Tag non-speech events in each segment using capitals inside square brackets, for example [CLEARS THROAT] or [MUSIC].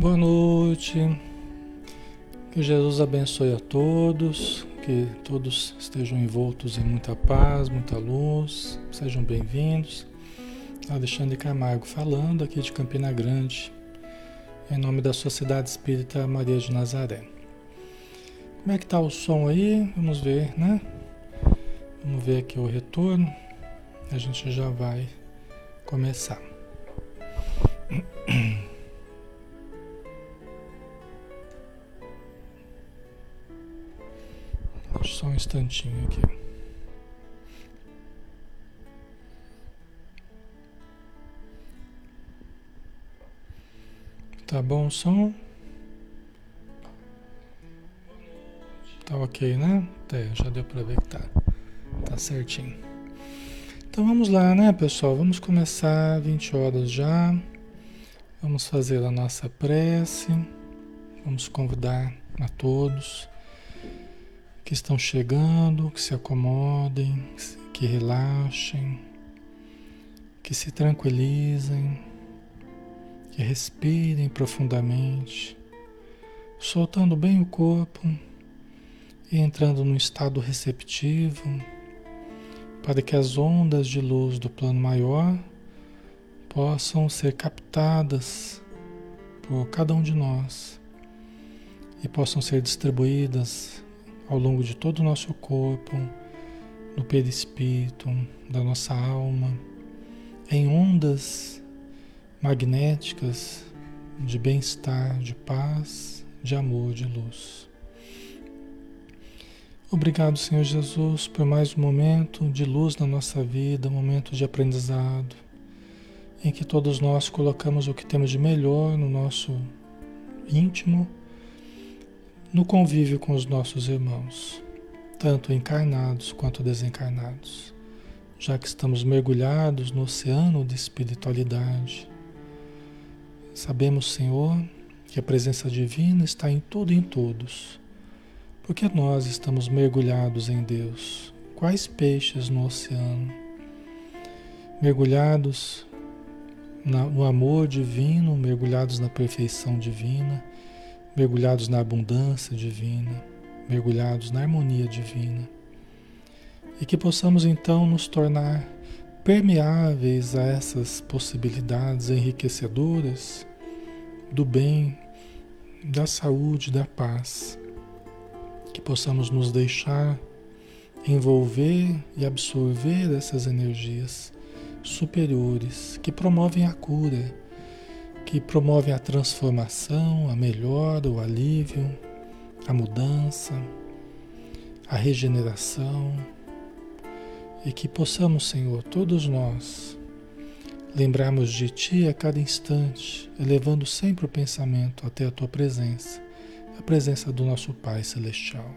Boa noite. Que Jesus abençoe a todos, que todos estejam envoltos em muita paz, muita luz. Sejam bem-vindos. Alexandre Camargo falando aqui de Campina Grande, em nome da Sociedade Espírita Maria de Nazaré. Como é que tá o som aí? Vamos ver, né? Vamos ver aqui o retorno. A gente já vai começar. Instantinho aqui. Tá bom o som? Tá ok, né? É, já deu para ver que tá, tá certinho. Então vamos lá, né, pessoal? Vamos começar 20 horas já. Vamos fazer a nossa prece. Vamos convidar a todos que estão chegando, que se acomodem, que relaxem, que se tranquilizem, que respirem profundamente, soltando bem o corpo e entrando num estado receptivo para que as ondas de luz do plano maior possam ser captadas por cada um de nós e possam ser distribuídas ao longo de todo o nosso corpo, no perispírito, da nossa alma, em ondas magnéticas de bem-estar, de paz, de amor, de luz. Obrigado, Senhor Jesus, por mais um momento de luz na nossa vida, um momento de aprendizado, em que todos nós colocamos o que temos de melhor no nosso íntimo no convívio com os nossos irmãos, tanto encarnados quanto desencarnados, já que estamos mergulhados no oceano de espiritualidade. Sabemos, Senhor, que a presença divina está em tudo e em todos, porque nós estamos mergulhados em Deus. Quais peixes no oceano? Mergulhados no amor divino, mergulhados na perfeição divina mergulhados na abundância divina, mergulhados na harmonia divina. E que possamos então nos tornar permeáveis a essas possibilidades enriquecedoras do bem, da saúde, da paz. Que possamos nos deixar envolver e absorver essas energias superiores que promovem a cura que promovem a transformação, a melhora, o alívio, a mudança, a regeneração e que possamos, Senhor, todos nós, lembrarmos de Ti a cada instante, elevando sempre o pensamento até a Tua presença, a presença do nosso Pai Celestial,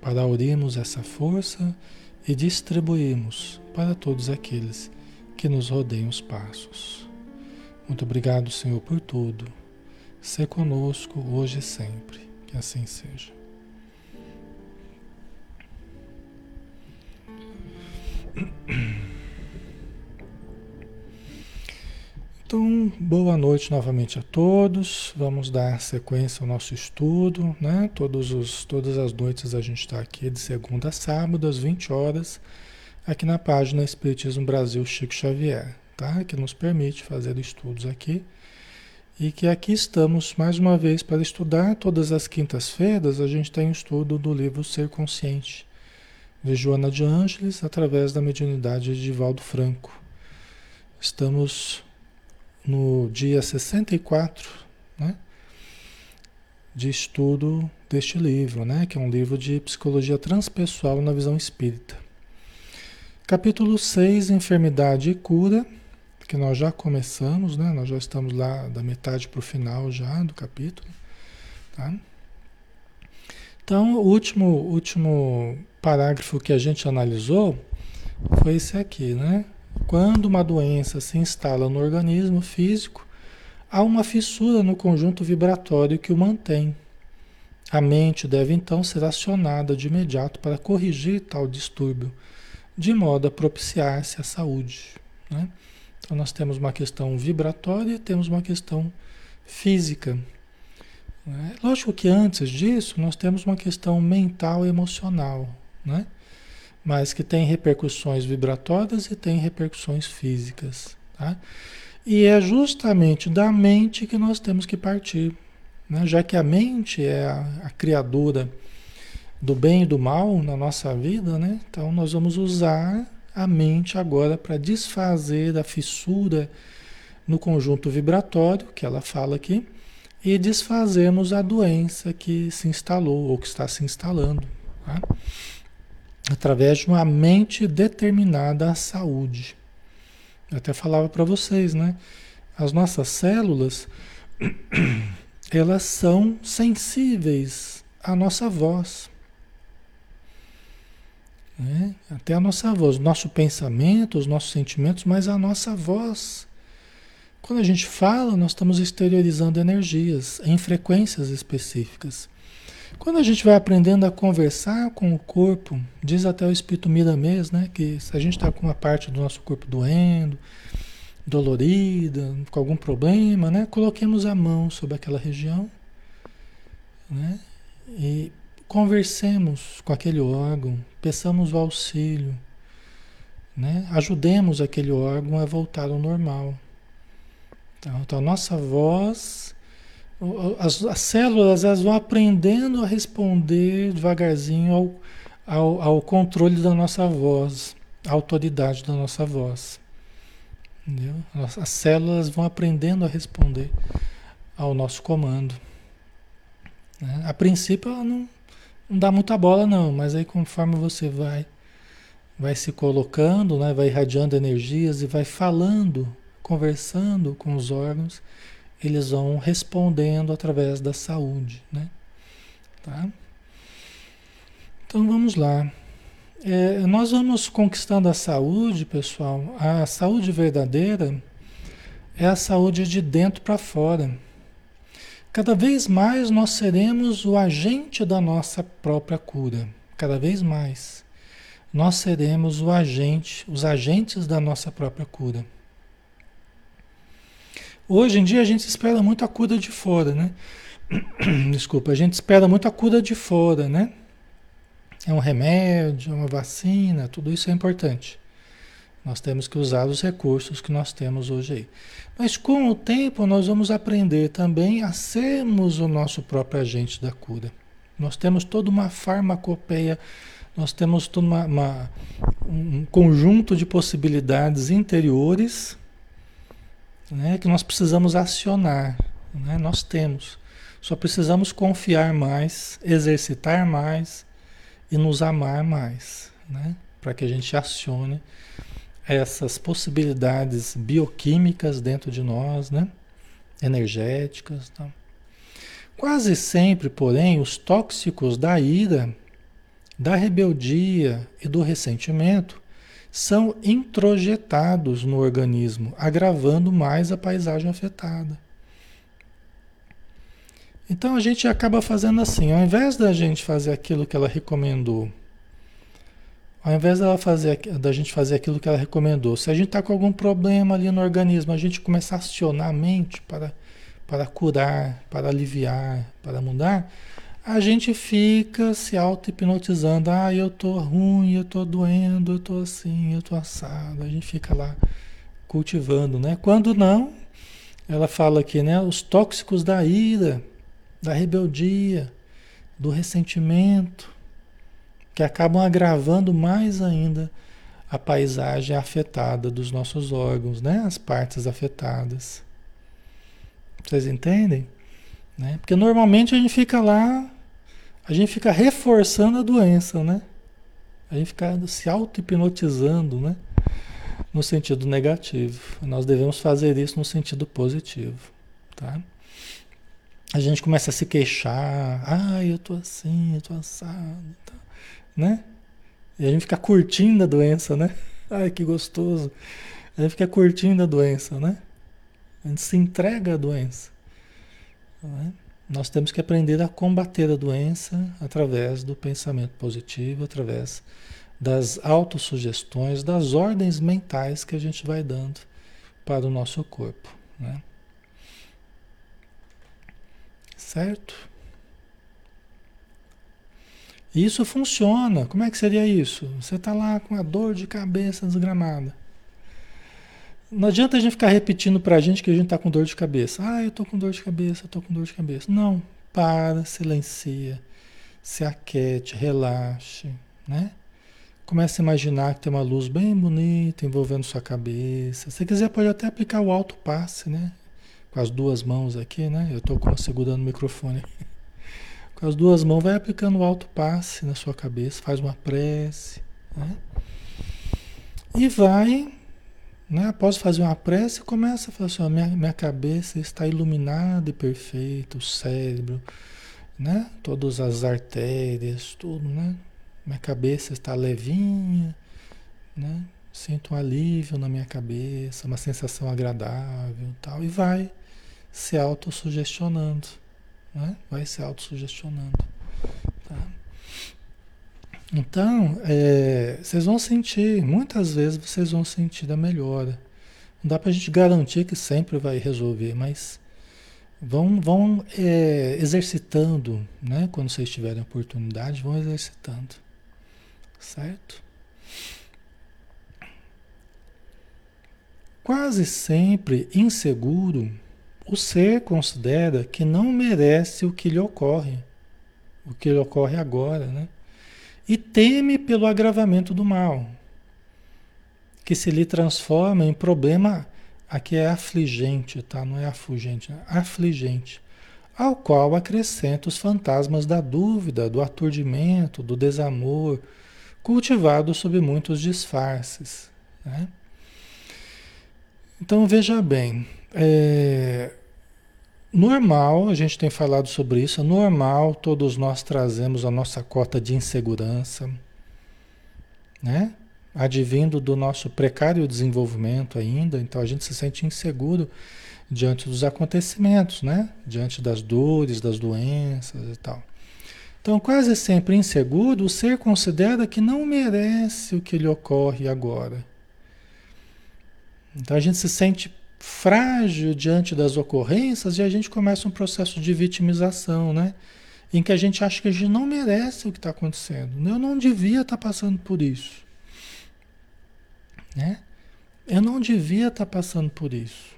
para aurirmos essa força e distribuirmos para todos aqueles que nos rodeiam os passos. Muito obrigado, Senhor, por tudo. Ser conosco hoje e sempre. Que assim seja. Então, boa noite novamente a todos. Vamos dar sequência ao nosso estudo, né? Todos os, todas as noites a gente está aqui de segunda a sábado, às 20 horas, aqui na página Espiritismo Brasil Chico Xavier tá? que nos permite fazer estudos aqui. E que aqui estamos mais uma vez para estudar. Todas as quintas-feiras a gente tem o estudo do livro Ser Consciente, de Joana de Ângeles, através da mediunidade de Valdo Franco. Estamos no dia 64 né, de estudo deste livro, né, que é um livro de psicologia transpessoal na visão espírita. Capítulo 6, Enfermidade e Cura que nós já começamos, né? Nós já estamos lá da metade para o final já do capítulo, tá? Então, o último, último parágrafo que a gente analisou foi esse aqui, né? Quando uma doença se instala no organismo físico, há uma fissura no conjunto vibratório que o mantém. A mente deve então ser acionada de imediato para corrigir tal distúrbio, de modo a propiciar-se a saúde. Né? Então nós temos uma questão vibratória e temos uma questão física. Né? Lógico que antes disso nós temos uma questão mental e emocional, né? mas que tem repercussões vibratórias e tem repercussões físicas. Tá? E é justamente da mente que nós temos que partir, né? já que a mente é a, a criadora do bem e do mal na nossa vida, né? então nós vamos usar a mente agora para desfazer a fissura no conjunto vibratório, que ela fala aqui, e desfazermos a doença que se instalou ou que está se instalando. Tá? Através de uma mente determinada à saúde. Eu até falava para vocês, né? As nossas células, [CLEARS THROAT] elas são sensíveis à nossa voz. Né? Até a nossa voz, nosso pensamento, os nossos sentimentos, mas a nossa voz. Quando a gente fala, nós estamos exteriorizando energias em frequências específicas. Quando a gente vai aprendendo a conversar com o corpo, diz até o Espírito Miramês, né, que se a gente está com uma parte do nosso corpo doendo, dolorida, com algum problema, né, coloquemos a mão sobre aquela região, né, e conversemos com aquele órgão, peçamos o auxílio, né, ajudemos aquele órgão a voltar ao normal. Então, então a nossa voz as, as, células elas vão aprendendo a responder devagarzinho ao, ao, ao, controle da nossa voz, à autoridade da nossa voz. Entendeu? As, as células vão aprendendo a responder ao nosso comando. Né? A princípio ela não, não dá muita bola não, mas aí conforme você vai vai se colocando, né, vai irradiando energias e vai falando, conversando com os órgãos, eles vão respondendo através da saúde, né? Tá? Então vamos lá. É, nós vamos conquistando a saúde, pessoal. A saúde verdadeira é a saúde de dentro para fora. Cada vez mais nós seremos o agente da nossa própria cura. Cada vez mais nós seremos o agente, os agentes da nossa própria cura. Hoje em dia a gente espera muito a cura de fora, né? [CLEARS THROAT] Desculpa, a gente espera muito a cura de fora, né? É um remédio, é uma vacina, tudo isso é importante. Nós temos que usar os recursos que nós temos hoje aí. Mas com o tempo nós vamos aprender também a sermos o nosso próprio agente da cura. Nós temos toda uma farmacopeia, nós temos todo uma, uma, um conjunto de possibilidades interiores né, que nós precisamos acionar. Né? Nós temos. Só precisamos confiar mais, exercitar mais e nos amar mais, né? para que a gente acione essas possibilidades bioquímicas dentro de nós, né? energéticas. Tá? Quase sempre, porém, os tóxicos da ira, da rebeldia e do ressentimento são introjetados no organismo, agravando mais a paisagem afetada. Então a gente acaba fazendo assim, ao invés da gente fazer aquilo que ela recomendou, ao invés dela fazer, da gente fazer aquilo que ela recomendou, se a gente está com algum problema ali no organismo, a gente começar a acionar a mente para, para curar, para aliviar, para mudar, a gente fica se auto-hipnotizando. Ah, eu tô ruim, eu tô doendo, eu tô assim, eu tô assado. A gente fica lá cultivando, né? Quando não, ela fala aqui, né? Os tóxicos da ira, da rebeldia, do ressentimento, que acabam agravando mais ainda a paisagem afetada dos nossos órgãos, né? As partes afetadas. Vocês entendem? Né? Porque normalmente a gente fica lá a gente fica reforçando a doença, né? A gente fica se auto-hipnotizando, né? No sentido negativo. Nós devemos fazer isso no sentido positivo, tá? A gente começa a se queixar, ah, eu tô assim, eu tô assado, tá? Né? E a gente fica curtindo a doença, né? [LAUGHS] Ai, que gostoso. A gente fica curtindo a doença, né? A gente se entrega à doença. Não é? Nós temos que aprender a combater a doença através do pensamento positivo, através das autossugestões, das ordens mentais que a gente vai dando para o nosso corpo. Né? Certo? Isso funciona. Como é que seria isso? Você está lá com a dor de cabeça desgramada. Não adianta a gente ficar repetindo para a gente que a gente está com dor de cabeça. Ah, eu estou com dor de cabeça, estou com dor de cabeça. Não, para, silencia, se aquete, relaxe, né? Comece a imaginar que tem uma luz bem bonita envolvendo sua cabeça. Se quiser, pode até aplicar o alto passe, né? Com as duas mãos aqui, né? Eu estou segurando o microfone. Com as duas mãos, vai aplicando o alto passe na sua cabeça, faz uma prece, né? E vai né? Após fazer uma prece, começa a falar assim: ó, minha, minha cabeça está iluminada e perfeita, o cérebro, né? todas as artérias, tudo, né? Minha cabeça está levinha, né? Sinto um alívio na minha cabeça, uma sensação agradável tal. E vai se autossugestionando, né? Vai se autossugestionando. Tá? Então, é, vocês vão sentir, muitas vezes vocês vão sentir a melhora. Não dá para a gente garantir que sempre vai resolver, mas vão, vão é, exercitando, né? Quando vocês tiverem oportunidade, vão exercitando. Certo? Quase sempre inseguro, o ser considera que não merece o que lhe ocorre, o que lhe ocorre agora, né? e teme pelo agravamento do mal, que se lhe transforma em problema, aqui é afligente, tá? Não é afugente, é afligente, ao qual acrescenta os fantasmas da dúvida, do aturdimento, do desamor, cultivados sob muitos disfarces. Né? Então veja bem, é, Normal, a gente tem falado sobre isso, é normal, todos nós trazemos a nossa cota de insegurança, né? Advindo do nosso precário desenvolvimento ainda, então a gente se sente inseguro diante dos acontecimentos, né? Diante das dores, das doenças e tal. Então, quase sempre inseguro, o ser considera que não merece o que lhe ocorre agora. Então a gente se sente frágil diante das ocorrências e a gente começa um processo de vitimização, né? Em que a gente acha que a gente não merece o que está acontecendo. Eu não devia estar tá passando por isso. Né? Eu não devia estar tá passando por isso.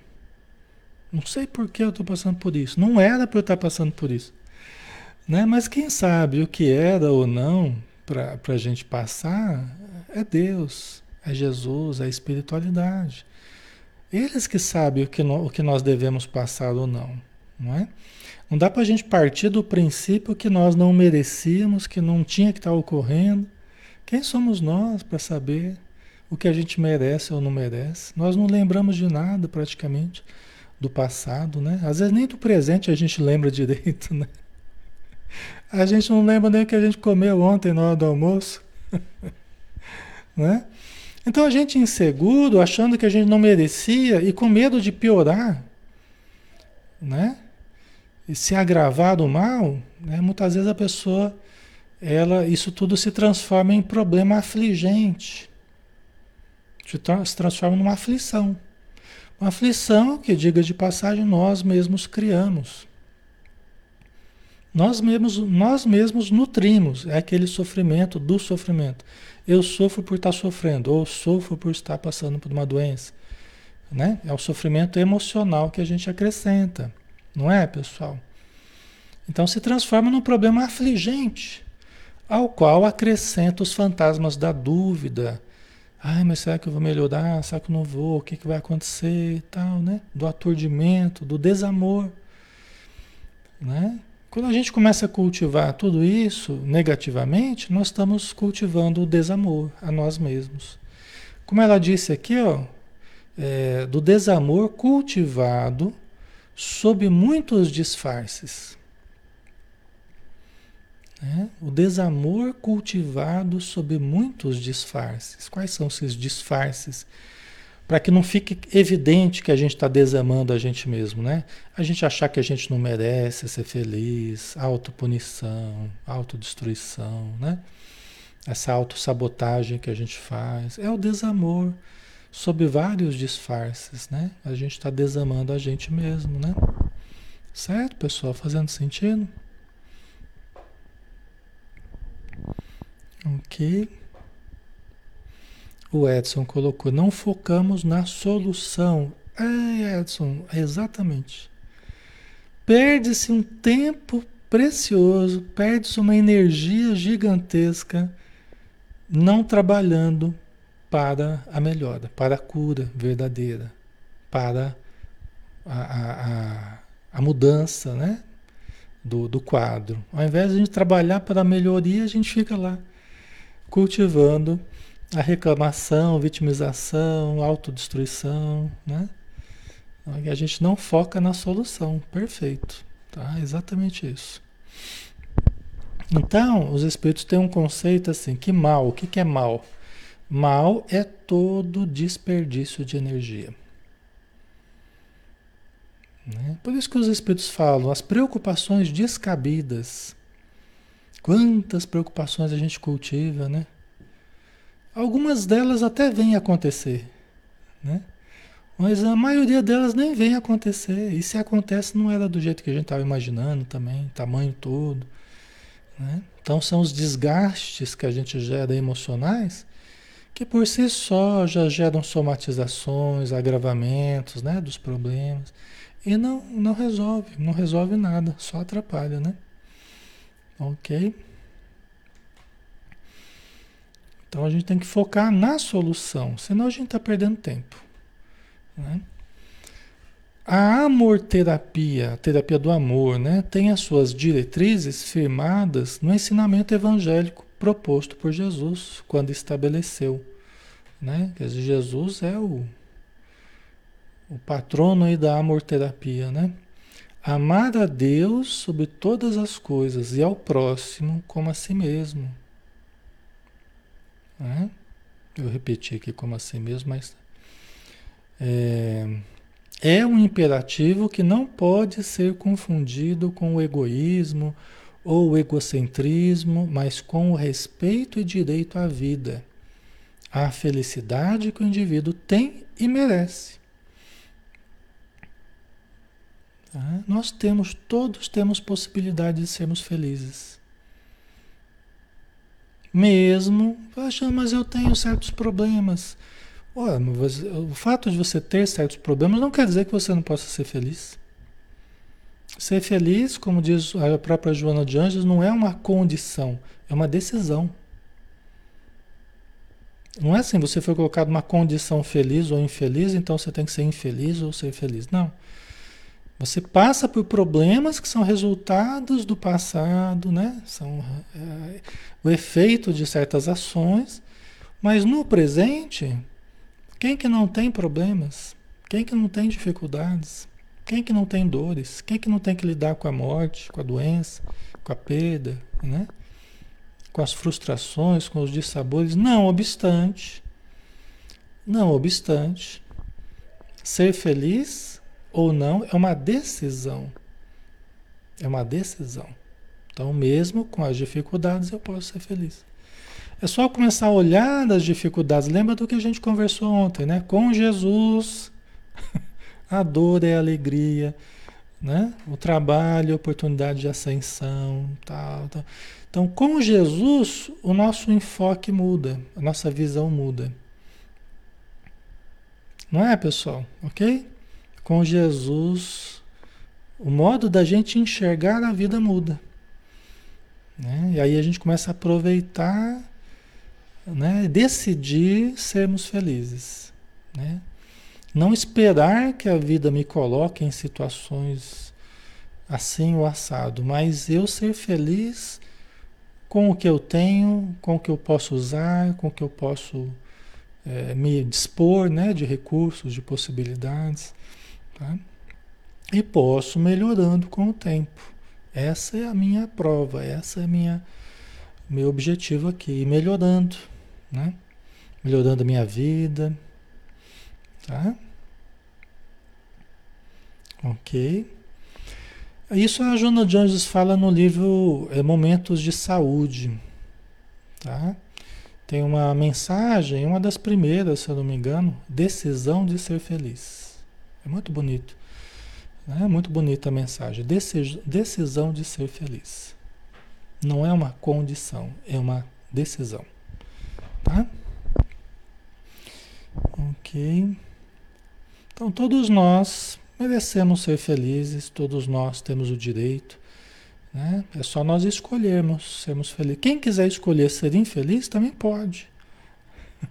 Não sei por que eu estou passando por isso. Não era para eu estar tá passando por isso. Né? Mas quem sabe o que era ou não para a gente passar é Deus, é Jesus, é a espiritualidade. Eles que sabem o que, no, o que nós devemos passar ou não, não é? Não dá para a gente partir do princípio que nós não merecíamos, que não tinha que estar tá ocorrendo. Quem somos nós para saber o que a gente merece ou não merece? Nós não lembramos de nada praticamente do passado, né? Às vezes nem do presente a gente lembra [LAUGHS] direito, né? A gente não lembra nem o que a gente comeu ontem na hora do almoço, [LAUGHS] né? Então a gente inseguro, achando que a gente não merecia e com medo de piorar, né? E se agravar do mal, né? muitas vezes a pessoa, ela, isso tudo se transforma em problema afligente. Se transforma numa aflição. Uma aflição que, diga de passagem, nós mesmos criamos. Nós mesmos, nós mesmos nutrimos, é aquele sofrimento do sofrimento. Eu sofro por estar sofrendo, ou sofro por estar passando por uma doença. Né? É o sofrimento emocional que a gente acrescenta, não é, pessoal? Então se transforma num problema afligente, ao qual acrescenta os fantasmas da dúvida. Ai, mas será que eu vou melhorar? Será que eu não vou? O que, que vai acontecer tal, né? Do aturdimento, do desamor, né? Quando a gente começa a cultivar tudo isso negativamente, nós estamos cultivando o desamor a nós mesmos. Como ela disse aqui, ó, é, do desamor cultivado sob muitos disfarces. É, o desamor cultivado sob muitos disfarces. Quais são esses disfarces? Para que não fique evidente que a gente está desamando a gente mesmo, né? A gente achar que a gente não merece ser feliz, autopunição, autodestruição, né? Essa autossabotagem que a gente faz. É o desamor sob vários disfarces, né? A gente está desamando a gente mesmo, né? Certo, pessoal? Fazendo sentido? Ok. O Edson colocou, não focamos na solução. É, Edson, exatamente. Perde-se um tempo precioso, perde-se uma energia gigantesca não trabalhando para a melhora, para a cura verdadeira, para a, a, a, a mudança né? do, do quadro. Ao invés de a gente trabalhar para a melhoria, a gente fica lá cultivando a reclamação, vitimização, autodestruição, né? A gente não foca na solução, perfeito, tá? Exatamente isso. Então, os espíritos têm um conceito assim, que mal, o que, que é mal? Mal é todo desperdício de energia. Né? Por isso que os espíritos falam, as preocupações descabidas. Quantas preocupações a gente cultiva, né? Algumas delas até vêm acontecer, né? Mas a maioria delas nem vem acontecer. E se acontece, não era do jeito que a gente estava imaginando também, tamanho todo. Né? Então são os desgastes que a gente gera emocionais que por si só já geram somatizações, agravamentos né, dos problemas. E não, não resolve, não resolve nada, só atrapalha, né? Ok? Então a gente tem que focar na solução, senão a gente está perdendo tempo. Né? A amor-terapia, a terapia do amor, né, tem as suas diretrizes firmadas no ensinamento evangélico proposto por Jesus quando estabeleceu. Né? Jesus é o, o patrono aí da amor-terapia. Né? Amar a Deus sobre todas as coisas e ao próximo como a si mesmo. Né? Eu repeti aqui como a si mesmo, mas é, é um imperativo que não pode ser confundido com o egoísmo ou o egocentrismo, mas com o respeito e direito à vida, à felicidade que o indivíduo tem e merece. Tá? Nós temos, todos temos possibilidade de sermos felizes. Mesmo, mas eu tenho certos problemas. Olha, o fato de você ter certos problemas não quer dizer que você não possa ser feliz. Ser feliz, como diz a própria Joana de Anjos, não é uma condição, é uma decisão. Não é assim, você foi colocado numa condição feliz ou infeliz, então você tem que ser infeliz ou ser feliz. Não. Você passa por problemas que são resultados do passado, né? São é, o efeito de certas ações, mas no presente quem que não tem problemas? Quem que não tem dificuldades? Quem que não tem dores? Quem que não tem que lidar com a morte, com a doença, com a perda, né? Com as frustrações, com os dissabores? Não obstante, não obstante, ser feliz ou não é uma decisão. É uma decisão. Então, mesmo com as dificuldades, eu posso ser feliz. É só começar a olhar as dificuldades. Lembra do que a gente conversou ontem, né? Com Jesus, [LAUGHS] a dor é a alegria, né? O trabalho, a oportunidade de ascensão, tal, tal. Então, com Jesus, o nosso enfoque muda, a nossa visão muda. Não é, pessoal? Ok? Com Jesus, o modo da gente enxergar a vida muda. Né? E aí a gente começa a aproveitar né? decidir sermos felizes. Né? Não esperar que a vida me coloque em situações assim ou assado, mas eu ser feliz com o que eu tenho, com o que eu posso usar, com o que eu posso é, me dispor né, de recursos, de possibilidades. Tá? E posso melhorando com o tempo. Essa é a minha prova, essa é a minha meu objetivo aqui, melhorando, né? Melhorando a minha vida, tá? Ok. Isso a Joana de Anjos fala no livro é, Momentos de Saúde, tá? Tem uma mensagem, uma das primeiras, se eu não me engano, decisão de ser feliz. É muito bonito. É muito bonita a mensagem. Decisão de ser feliz. Não é uma condição, é uma decisão. Tá? Ok. Então, todos nós merecemos ser felizes, todos nós temos o direito. Né? É só nós escolhermos sermos felizes. Quem quiser escolher ser infeliz também pode. [LAUGHS]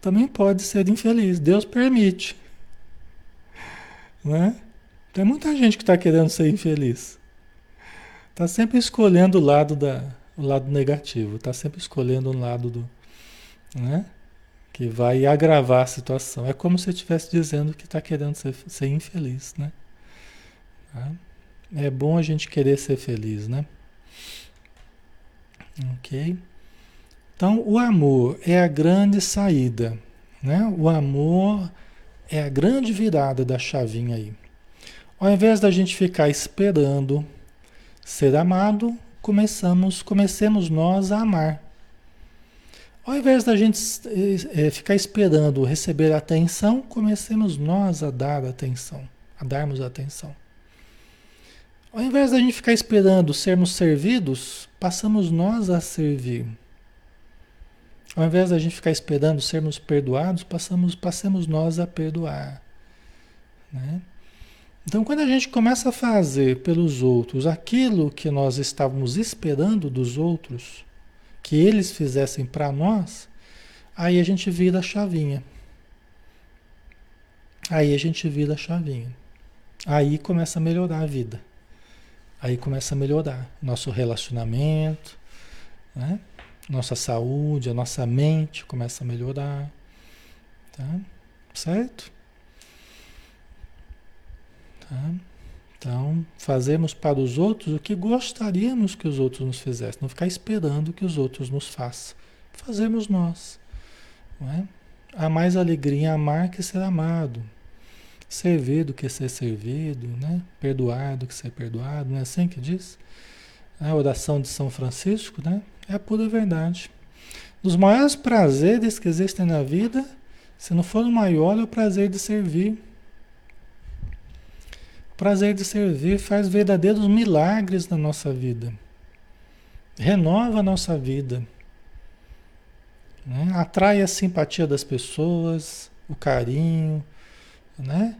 Também pode ser infeliz. Deus permite. Né? Tem muita gente que está querendo ser infeliz. Está sempre escolhendo o lado, da, o lado negativo. Está sempre escolhendo o lado do. Né? que vai agravar a situação. É como se estivesse dizendo que está querendo ser, ser, infeliz, né? Tá? É bom a gente querer ser feliz, né? Ok? Então, o amor é a grande saída, né? O amor é a grande virada da chavinha aí. Ao invés da gente ficar esperando ser amado, começamos, comecemos nós a amar. Ao invés da gente é, ficar esperando receber atenção, comecemos nós a dar atenção, a darmos atenção. Ao invés da gente ficar esperando sermos servidos, passamos nós a servir. Ao invés da gente ficar esperando sermos perdoados, passamos, passemos nós a perdoar. Né? Então, quando a gente começa a fazer pelos outros aquilo que nós estávamos esperando dos outros, que eles fizessem para nós, aí a gente vira a chavinha. Aí a gente vira a chavinha. Aí começa a melhorar a vida. Aí começa a melhorar nosso relacionamento, né? Nossa saúde, a nossa mente começa a melhorar. Tá? Certo? Tá? Então, fazemos para os outros o que gostaríamos que os outros nos fizessem, não ficar esperando que os outros nos façam. Fazemos nós. Não é? Há mais alegria em amar que ser amado. Servir do que ser servido, né? perdoar do que ser perdoado, não é assim que diz? A oração de São Francisco né? é a pura verdade. Dos maiores prazeres que existem na vida, se não for o maior, é o prazer de servir o prazer de servir faz verdadeiros milagres na nossa vida. Renova a nossa vida. Né? Atrai a simpatia das pessoas, o carinho, né?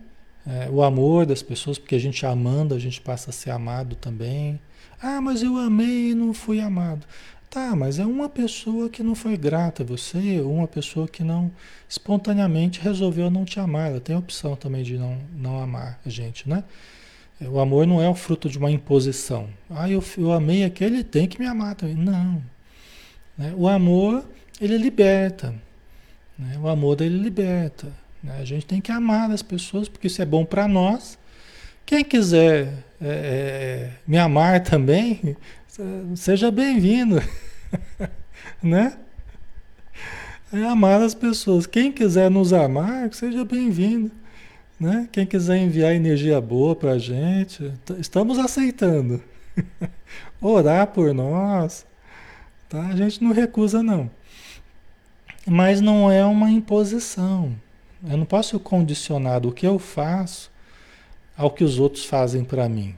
É, o amor das pessoas, porque a gente amando, a gente passa a ser amado também. Ah, mas eu amei e não fui amado. Tá, mas é uma pessoa que não foi grata a você, ou uma pessoa que não espontaneamente resolveu não te amar. Ela tem a opção também de não, não amar a gente, né? O amor não é o fruto de uma imposição. Ah, eu, eu amei aquele, tem que me amar também. Não. Né? O amor, ele liberta. Né? O amor, ele liberta. Né? A gente tem que amar as pessoas, porque isso é bom para nós. Quem quiser é, é, me amar também, [LAUGHS] Seja bem-vindo, [LAUGHS] né? É amar as pessoas. Quem quiser nos amar, seja bem-vindo, né? Quem quiser enviar energia boa para a gente, estamos aceitando. [LAUGHS] Orar por nós, tá? A gente não recusa não. Mas não é uma imposição. Eu não posso condicionar o que eu faço ao que os outros fazem para mim,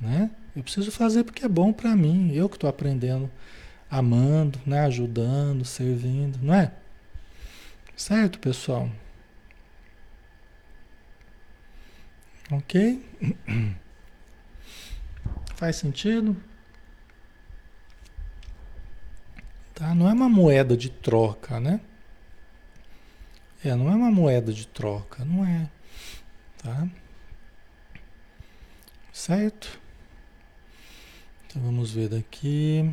né? Eu preciso fazer porque é bom para mim, eu que estou aprendendo, amando, né, ajudando, servindo, não é? Certo, pessoal? Ok? [COUGHS] Faz sentido? Tá? Não é uma moeda de troca, né? É, não é uma moeda de troca, não é. Tá? Certo? Então vamos ver daqui.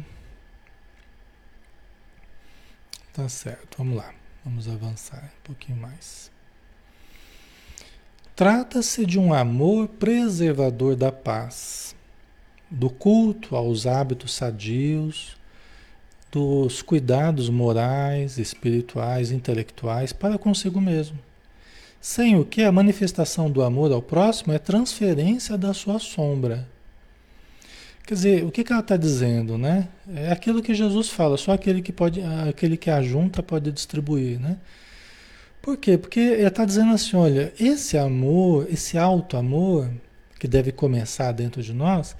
Tá certo, vamos lá. Vamos avançar um pouquinho mais. Trata-se de um amor preservador da paz, do culto aos hábitos sadios, dos cuidados morais, espirituais, intelectuais para consigo mesmo. Sem o que a manifestação do amor ao próximo é transferência da sua sombra Quer dizer, o que, que ela está dizendo, né? É aquilo que Jesus fala, só aquele que pode, aquele que ajunta pode distribuir, né? Por quê? Porque ele está dizendo assim, olha, esse amor, esse alto amor que deve começar dentro de nós,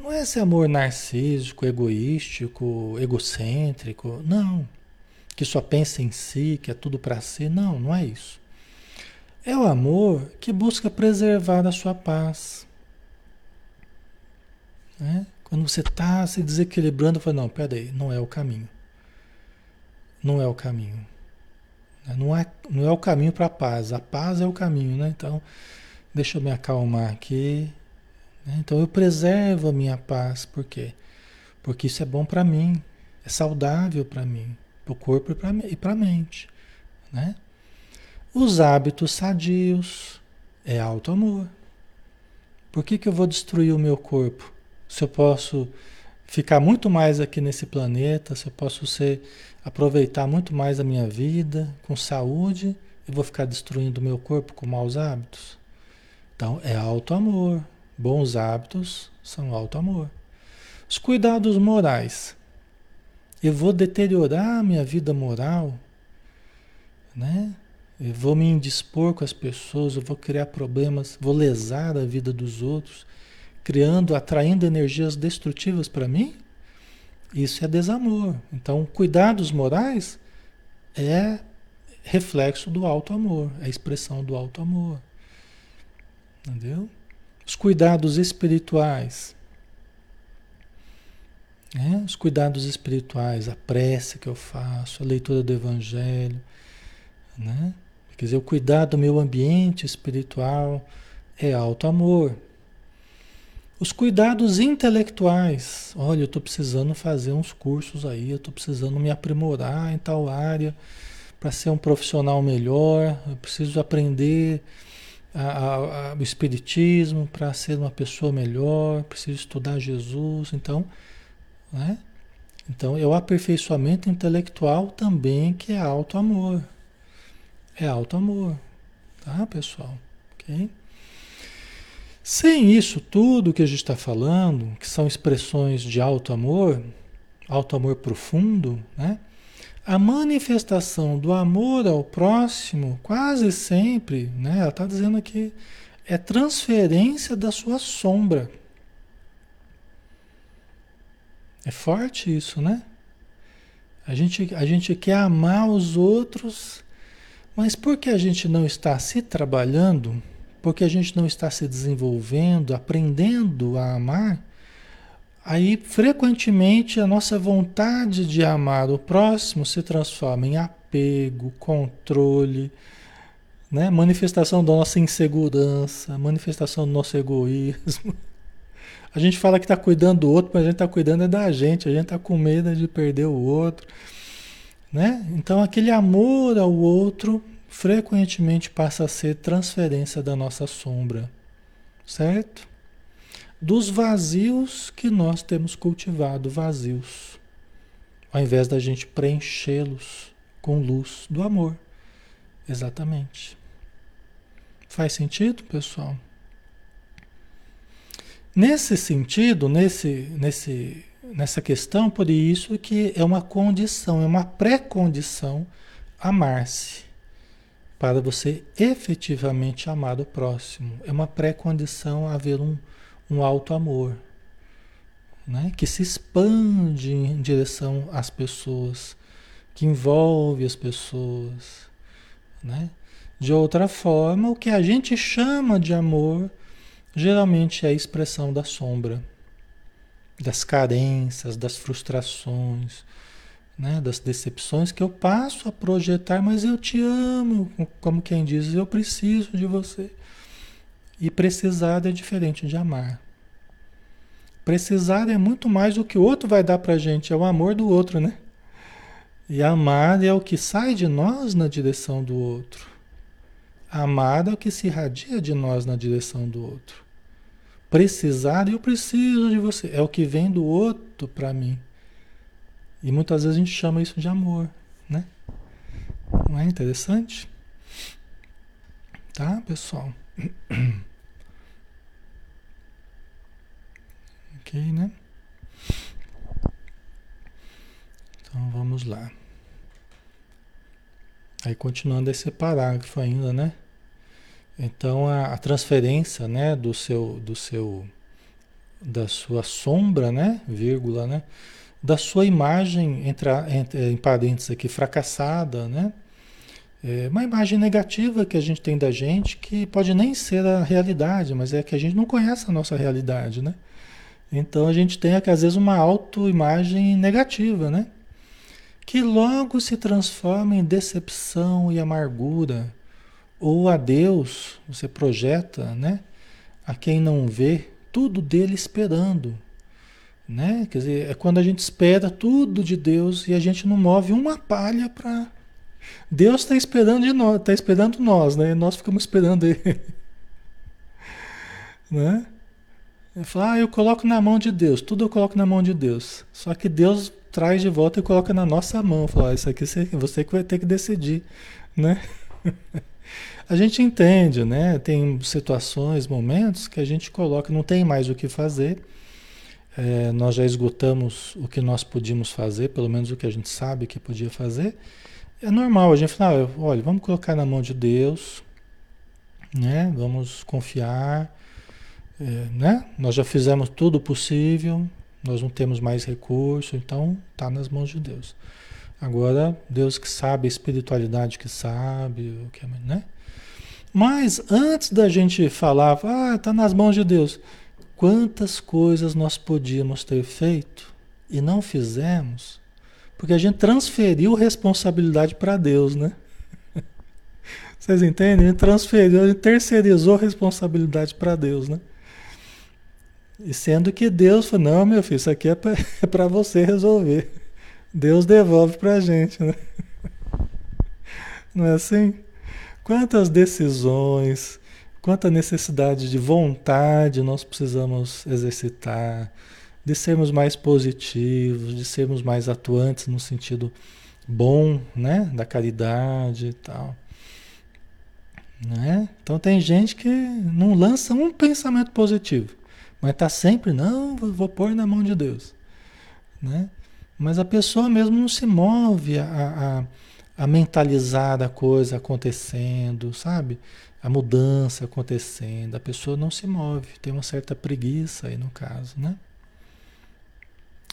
não é esse amor narcísico, egoístico, egocêntrico, não. Que só pensa em si, que é tudo para si, não, não é isso. É o amor que busca preservar a sua paz. Né? Quando você está se desequilibrando, fala, não, peraí, não é o caminho. Não é o caminho. Não é, não é o caminho para a paz. A paz é o caminho, né? Então, deixa eu me acalmar aqui. Né? Então, eu preservo a minha paz. Por quê? Porque isso é bom para mim. É saudável para mim. Para o corpo e para a mente. Né? Os hábitos sadios é alto amor. Por que, que eu vou destruir o meu corpo? Se eu posso ficar muito mais aqui nesse planeta, se eu posso ser aproveitar muito mais a minha vida com saúde, e vou ficar destruindo o meu corpo com maus hábitos. Então é alto amor. Bons hábitos são alto amor. Os cuidados morais. Eu vou deteriorar minha vida moral, né? Eu vou me indispor com as pessoas, eu vou criar problemas, vou lesar a vida dos outros, criando, atraindo energias destrutivas para mim. Isso é desamor. Então, cuidados morais é reflexo do alto amor, é expressão do alto amor. Entendeu? Os cuidados espirituais. Né? Os cuidados espirituais, a prece que eu faço, a leitura do Evangelho, né? Quer dizer, o cuidar do meu ambiente espiritual é alto amor. Os cuidados intelectuais. Olha, eu estou precisando fazer uns cursos aí, eu estou precisando me aprimorar em tal área para ser um profissional melhor, eu preciso aprender a, a, o Espiritismo para ser uma pessoa melhor, preciso estudar Jesus. Então, né? Então, é o aperfeiçoamento intelectual também que é alto amor. É alto amor, tá, pessoal? Ok? Sem isso tudo que a gente está falando, que são expressões de alto amor, alto amor profundo, né? A manifestação do amor ao próximo, quase sempre, né? Ela está dizendo aqui, é transferência da sua sombra. É forte isso, né? A gente, a gente quer amar os outros mas por que a gente não está se trabalhando, porque a gente não está se desenvolvendo, aprendendo a amar, aí frequentemente a nossa vontade de amar o próximo se transforma em apego, controle, né? manifestação da nossa insegurança, manifestação do nosso egoísmo. A gente fala que está cuidando do outro, mas a gente está cuidando é da gente, a gente está com medo de perder o outro. Né? Então aquele amor ao outro frequentemente passa a ser transferência da nossa sombra, certo? Dos vazios que nós temos cultivado, vazios, ao invés da gente preenchê-los com luz do amor. Exatamente. Faz sentido, pessoal? Nesse sentido, nesse, nesse nessa questão, por isso que é uma condição, é uma pré-condição amar-se. Para você efetivamente amar o próximo. É uma pré-condição haver um, um alto amor. Né? Que se expande em direção às pessoas, que envolve as pessoas. Né? De outra forma, o que a gente chama de amor geralmente é a expressão da sombra das carências, das frustrações, né, das decepções que eu passo a projetar, mas eu te amo, como quem diz, eu preciso de você. E precisar é diferente de amar. Precisar é muito mais do que o outro vai dar pra gente, é o amor do outro, né? E amar é o que sai de nós na direção do outro. Amar é o que se irradia de nós na direção do outro. Precisar, eu preciso de você. É o que vem do outro para mim. E muitas vezes a gente chama isso de amor, né? Não é interessante? Tá, pessoal? [CLEARS THROAT] né? Então vamos lá. Aí continuando esse parágrafo ainda, né? Então a, a, transferência, né, do seu, do seu, da sua sombra, né, vírgula, né, da sua imagem entre, entre em parênteses aqui fracassada, né, é uma imagem negativa que a gente tem da gente que pode nem ser a realidade, mas é que a gente não conhece a nossa realidade, né? Então a gente tem às vezes uma autoimagem negativa, né? Que logo se transforma em decepção e amargura. Ou a Deus, você projeta, né? A quem não vê, tudo dele esperando. Né? Quer dizer, é quando a gente espera tudo de Deus e a gente não move uma palha para Deus está esperando de nós, está esperando nós, né? Nós ficamos esperando ele. [LAUGHS] né? Ele fala, ah, eu coloco na mão de Deus, tudo eu coloco na mão de Deus. Só que Deus traz de volta e coloca na nossa mão. Fala, ah, isso aqui você que vai ter que decidir, né? [LAUGHS] a gente entende, né? Tem situações, momentos que a gente coloca, não tem mais o que fazer. É, nós já esgotamos o que nós podíamos fazer, pelo menos o que a gente sabe que podia fazer. É normal a gente falar, olha, vamos colocar na mão de Deus, né? Vamos confiar, né? Nós já fizemos tudo possível, nós não temos mais recurso, então está nas mãos de Deus. Agora, Deus que sabe, a espiritualidade que sabe, o que, né? Mas antes da gente falar, ah, está nas mãos de Deus, quantas coisas nós podíamos ter feito e não fizemos porque a gente transferiu responsabilidade para Deus, né? [LAUGHS] Vocês entendem? A gente transferiu, a gente terceirizou responsabilidade para Deus, né? E sendo que Deus falou, não, meu filho, isso aqui é para [LAUGHS] é você resolver. Deus devolve para a gente, né? [LAUGHS] Não é assim? Quantas decisões, quanta necessidade de vontade nós precisamos exercitar, de sermos mais positivos, de sermos mais atuantes no sentido bom, né, da caridade e tal. Né? Então tem gente que não lança um pensamento positivo, mas está sempre, não, vou pôr na mão de Deus. Né? Mas a pessoa mesmo não se move a, a, a mentalizar a coisa acontecendo, sabe? A mudança acontecendo, a pessoa não se move, tem uma certa preguiça aí no caso, né?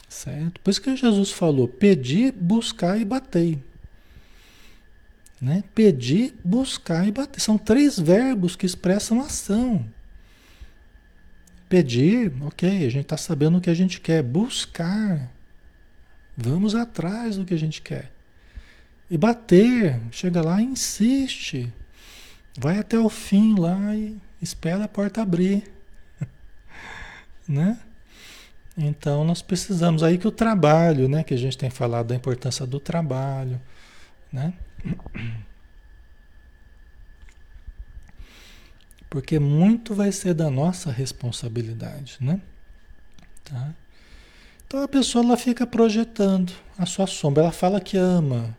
Certo? Por isso que Jesus falou: pedir, buscar e bater. Né? Pedir, buscar e bater. São três verbos que expressam ação. Pedir, ok, a gente está sabendo o que a gente quer. Buscar, vamos atrás do que a gente quer. E bater, chega lá insiste. Vai até o fim lá e espera a porta abrir. [LAUGHS] né? Então nós precisamos aí que o trabalho, né, que a gente tem falado da importância do trabalho, né? Porque muito vai ser da nossa responsabilidade, né? Tá? Então a pessoa ela fica projetando a sua sombra, ela fala que ama,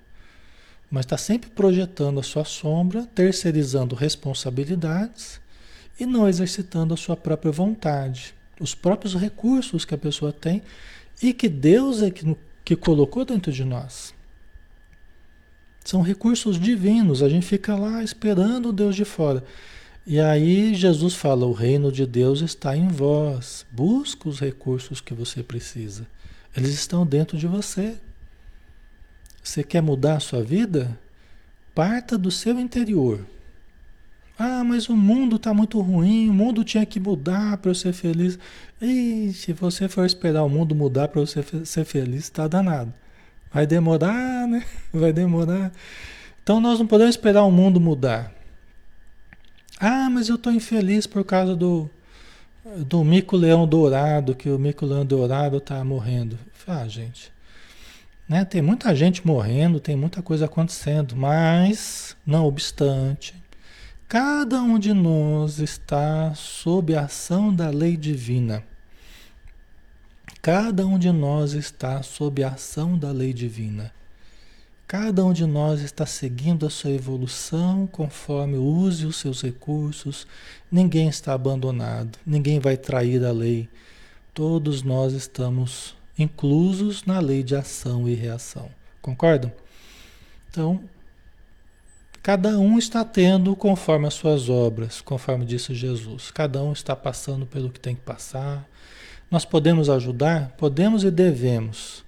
mas está sempre projetando a sua sombra, terceirizando responsabilidades e não exercitando a sua própria vontade os próprios recursos que a pessoa tem e que Deus é que, que colocou dentro de nós. São recursos divinos, a gente fica lá esperando o Deus de fora. E aí Jesus fala: o reino de Deus está em vós. Busca os recursos que você precisa. Eles estão dentro de você. Você quer mudar a sua vida? Parta do seu interior. Ah, mas o mundo está muito ruim, o mundo tinha que mudar para eu ser feliz. E se você for esperar o mundo mudar para você ser feliz, está danado. Vai demorar, né? [LAUGHS] Vai demorar. Então nós não podemos esperar o mundo mudar. Ah, mas eu estou infeliz por causa do, do mico-leão dourado, que o mico-leão dourado está morrendo. Ah, gente. Né? Tem muita gente morrendo, tem muita coisa acontecendo, mas, não obstante, Cada um de nós está sob a ação da lei divina. Cada um de nós está sob a ação da lei divina. Cada um de nós está seguindo a sua evolução conforme use os seus recursos. Ninguém está abandonado, ninguém vai trair a lei. Todos nós estamos inclusos na lei de ação e reação. Concordam? Então, Cada um está tendo conforme as suas obras, conforme disse Jesus. Cada um está passando pelo que tem que passar. Nós podemos ajudar? Podemos e devemos.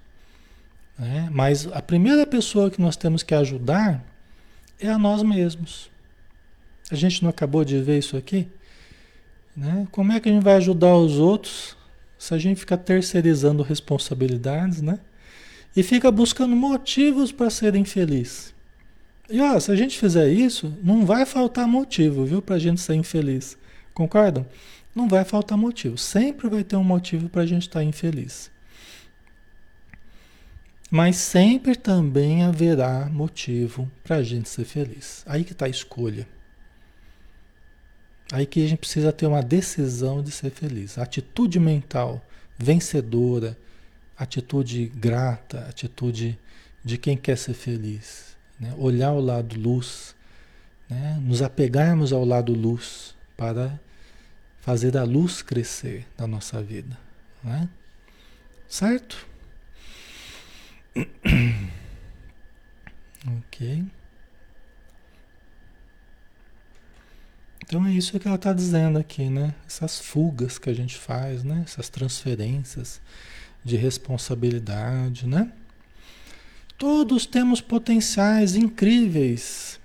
Né? Mas a primeira pessoa que nós temos que ajudar é a nós mesmos. A gente não acabou de ver isso aqui? Né? Como é que a gente vai ajudar os outros se a gente fica terceirizando responsabilidades, né? E fica buscando motivos para ser infeliz. E ó, se a gente fizer isso, não vai faltar motivo, viu, para a gente ser infeliz. Concordam? Não vai faltar motivo. Sempre vai ter um motivo para a gente estar tá infeliz. Mas sempre também haverá motivo para a gente ser feliz. Aí que está a escolha. Aí que a gente precisa ter uma decisão de ser feliz. Atitude mental vencedora, atitude grata, atitude de quem quer ser feliz. Né? Olhar o lado luz, né? nos apegarmos ao lado luz para fazer a luz crescer na nossa vida. Né? Certo? [COUGHS] ok. Então é isso que ela está dizendo aqui, né? Essas fugas que a gente faz, né? Essas transferências de responsabilidade, né? Todos temos potenciais incríveis.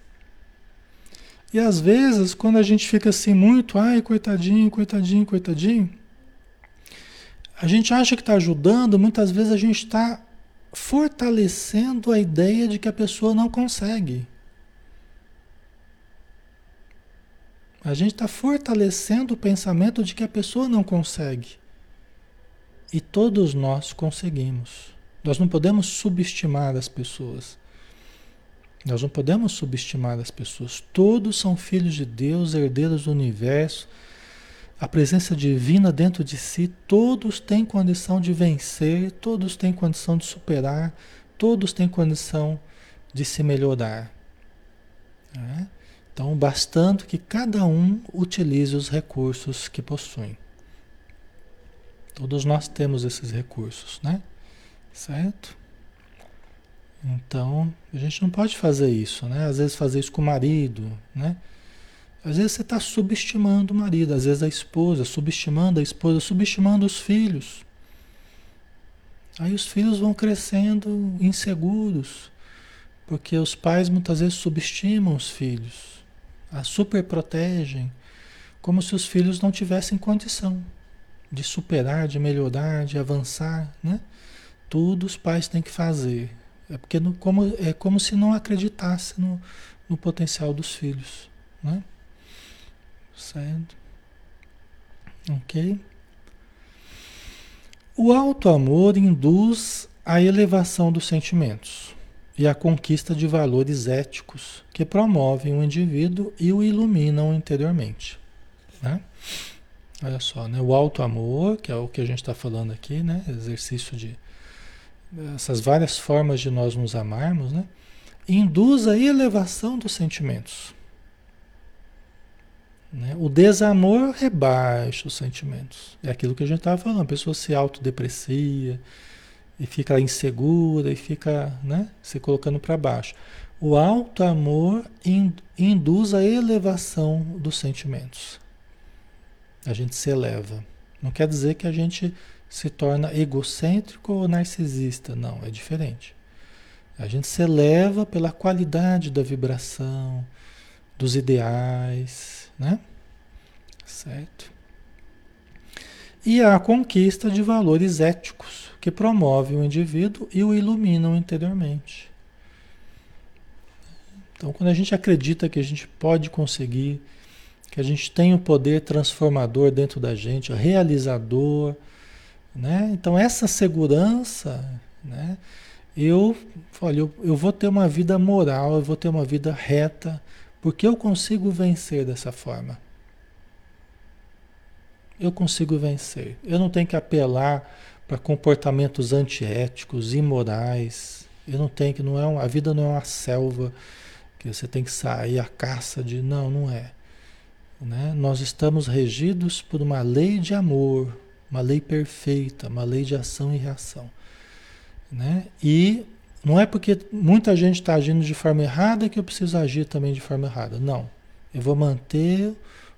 E às vezes, quando a gente fica assim muito, ai, coitadinho, coitadinho, coitadinho, a gente acha que está ajudando, muitas vezes a gente está fortalecendo a ideia de que a pessoa não consegue. A gente está fortalecendo o pensamento de que a pessoa não consegue. E todos nós conseguimos. Nós não podemos subestimar as pessoas. Nós não podemos subestimar as pessoas. Todos são filhos de Deus, herdeiros do universo. A presença divina dentro de si, todos têm condição de vencer, todos têm condição de superar, todos têm condição de se melhorar. É? Então, bastando que cada um utilize os recursos que possui. Todos nós temos esses recursos, né? Certo? Então, a gente não pode fazer isso, né? Às vezes fazer isso com o marido, né? Às vezes você está subestimando o marido, às vezes a esposa, subestimando a esposa, subestimando os filhos. Aí os filhos vão crescendo inseguros, porque os pais muitas vezes subestimam os filhos a super protegem, como se os filhos não tivessem condição de superar, de melhorar, de avançar, né? Tudo os pais têm que fazer. É porque no, como, é como se não acreditasse no, no potencial dos filhos, né? Certo? Ok? O alto amor induz a elevação dos sentimentos e a conquista de valores éticos que promovem o indivíduo e o iluminam interiormente. Né? Olha só, né? o alto amor, que é o que a gente está falando aqui, né? exercício de essas várias formas de nós nos amarmos, né? induz a elevação dos sentimentos. Né? O desamor rebaixa os sentimentos. É aquilo que a gente estava falando, a pessoa se autodeprecia, e fica insegura e fica né, se colocando para baixo. O alto amor induz a elevação dos sentimentos. A gente se eleva. Não quer dizer que a gente se torna egocêntrico ou narcisista. Não, é diferente. A gente se eleva pela qualidade da vibração, dos ideais, né? Certo? E a conquista de valores éticos que promove o indivíduo e o iluminam interiormente. Então, quando a gente acredita que a gente pode conseguir, que a gente tem o um poder transformador dentro da gente, realizador, né? Então, essa segurança, né? Eu, olha, eu, eu vou ter uma vida moral, eu vou ter uma vida reta, porque eu consigo vencer dessa forma. Eu consigo vencer. Eu não tenho que apelar para comportamentos antiéticos, imorais. Eu não tenho que não é uma, a vida não é uma selva que você tem que sair à caça de não, não é. Né? Nós estamos regidos por uma lei de amor, uma lei perfeita, uma lei de ação e reação, né? E Não é porque muita gente está agindo de forma errada que eu preciso agir também de forma errada. Não. Eu vou manter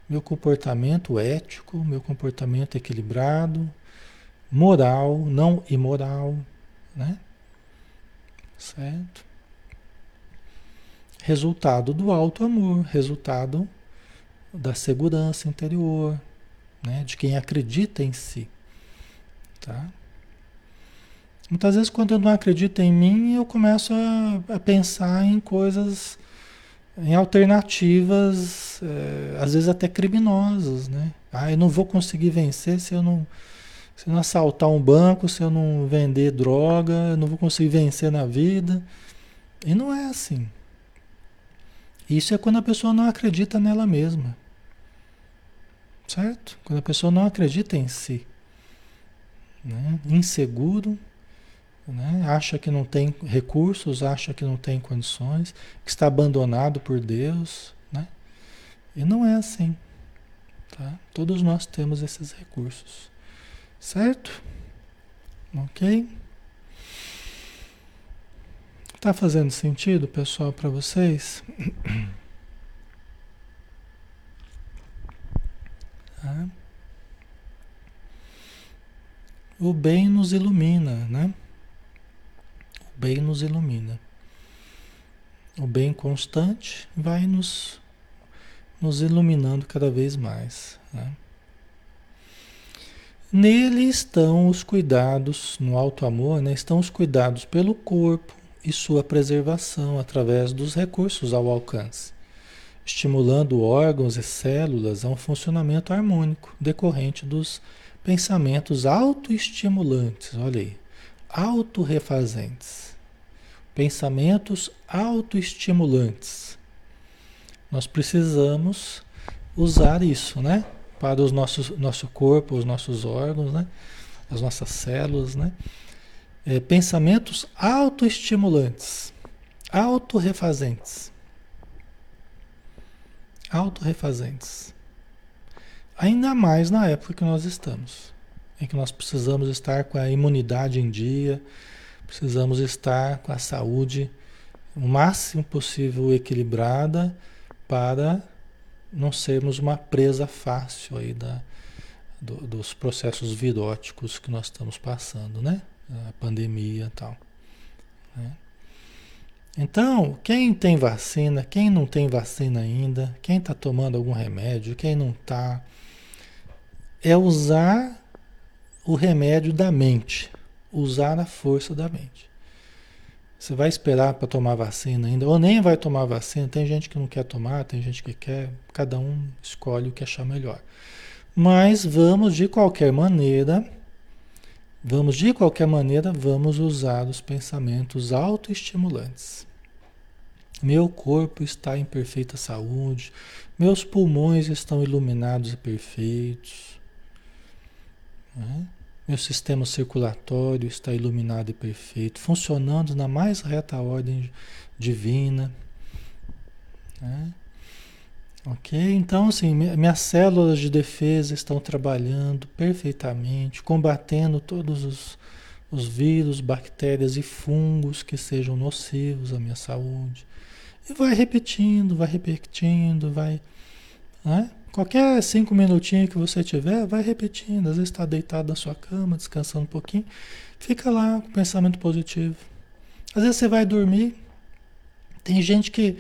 meu comportamento ético, meu comportamento equilibrado, moral, não imoral, né? Certo? Resultado do alto amor, resultado da segurança interior, né? De quem acredita em si, tá? Muitas vezes quando eu não acredito em mim, eu começo a, a pensar em coisas, em alternativas, é, às vezes até criminosas, né? Ah, eu não vou conseguir vencer se eu não se eu não assaltar um banco, se eu não vender droga, eu não vou conseguir vencer na vida. E não é assim. Isso é quando a pessoa não acredita nela mesma. Certo? Quando a pessoa não acredita em si. Né? Inseguro, né? acha que não tem recursos, acha que não tem condições, que está abandonado por Deus. Né? E não é assim. Tá? Todos nós temos esses recursos. Certo? Ok? Tá fazendo sentido, pessoal, para vocês? Tá? [CLEARS THROAT] O bem nos ilumina, né? Bem nos ilumina. O bem constante vai nos, nos iluminando cada vez mais. Né? Nele estão os cuidados, no alto amor, né, estão os cuidados pelo corpo e sua preservação através dos recursos ao alcance, estimulando órgãos e células a um funcionamento harmônico decorrente dos pensamentos autoestimulantes, olha aí, autorrefazentes. Pensamentos autoestimulantes. Nós precisamos usar isso, né? para os nossos nosso corpo, os nossos órgãos, né? as nossas células, né? É, pensamentos autoestimulantes, autorrefazentes. Autorrefazentes. Ainda mais na época que nós estamos, em que nós precisamos estar com a imunidade em dia, precisamos estar com a saúde o máximo possível equilibrada para não sermos uma presa fácil aí da, do, dos processos viróticos que nós estamos passando, né? A pandemia e tal. Né? Então, quem tem vacina, quem não tem vacina ainda, quem está tomando algum remédio, quem não está, é usar o remédio da mente, usar a força da mente. Você vai esperar para tomar vacina ainda, ou nem vai tomar vacina. Tem gente que não quer tomar, tem gente que quer. Cada um escolhe o que achar melhor. Mas vamos de qualquer maneira, vamos de qualquer maneira, vamos usar os pensamentos autoestimulantes. Meu corpo está em perfeita saúde, meus pulmões estão iluminados e perfeitos. Né? Meu sistema circulatório está iluminado e perfeito, funcionando na mais reta ordem divina. Né? Ok? Então, assim, minhas células de defesa estão trabalhando perfeitamente, combatendo todos os, os vírus, bactérias e fungos que sejam nocivos à minha saúde. E vai repetindo, vai repetindo, vai. Né? Qualquer cinco minutinhos que você tiver, vai repetindo. Às vezes está deitado na sua cama, descansando um pouquinho. Fica lá com pensamento positivo. Às vezes você vai dormir. Tem gente que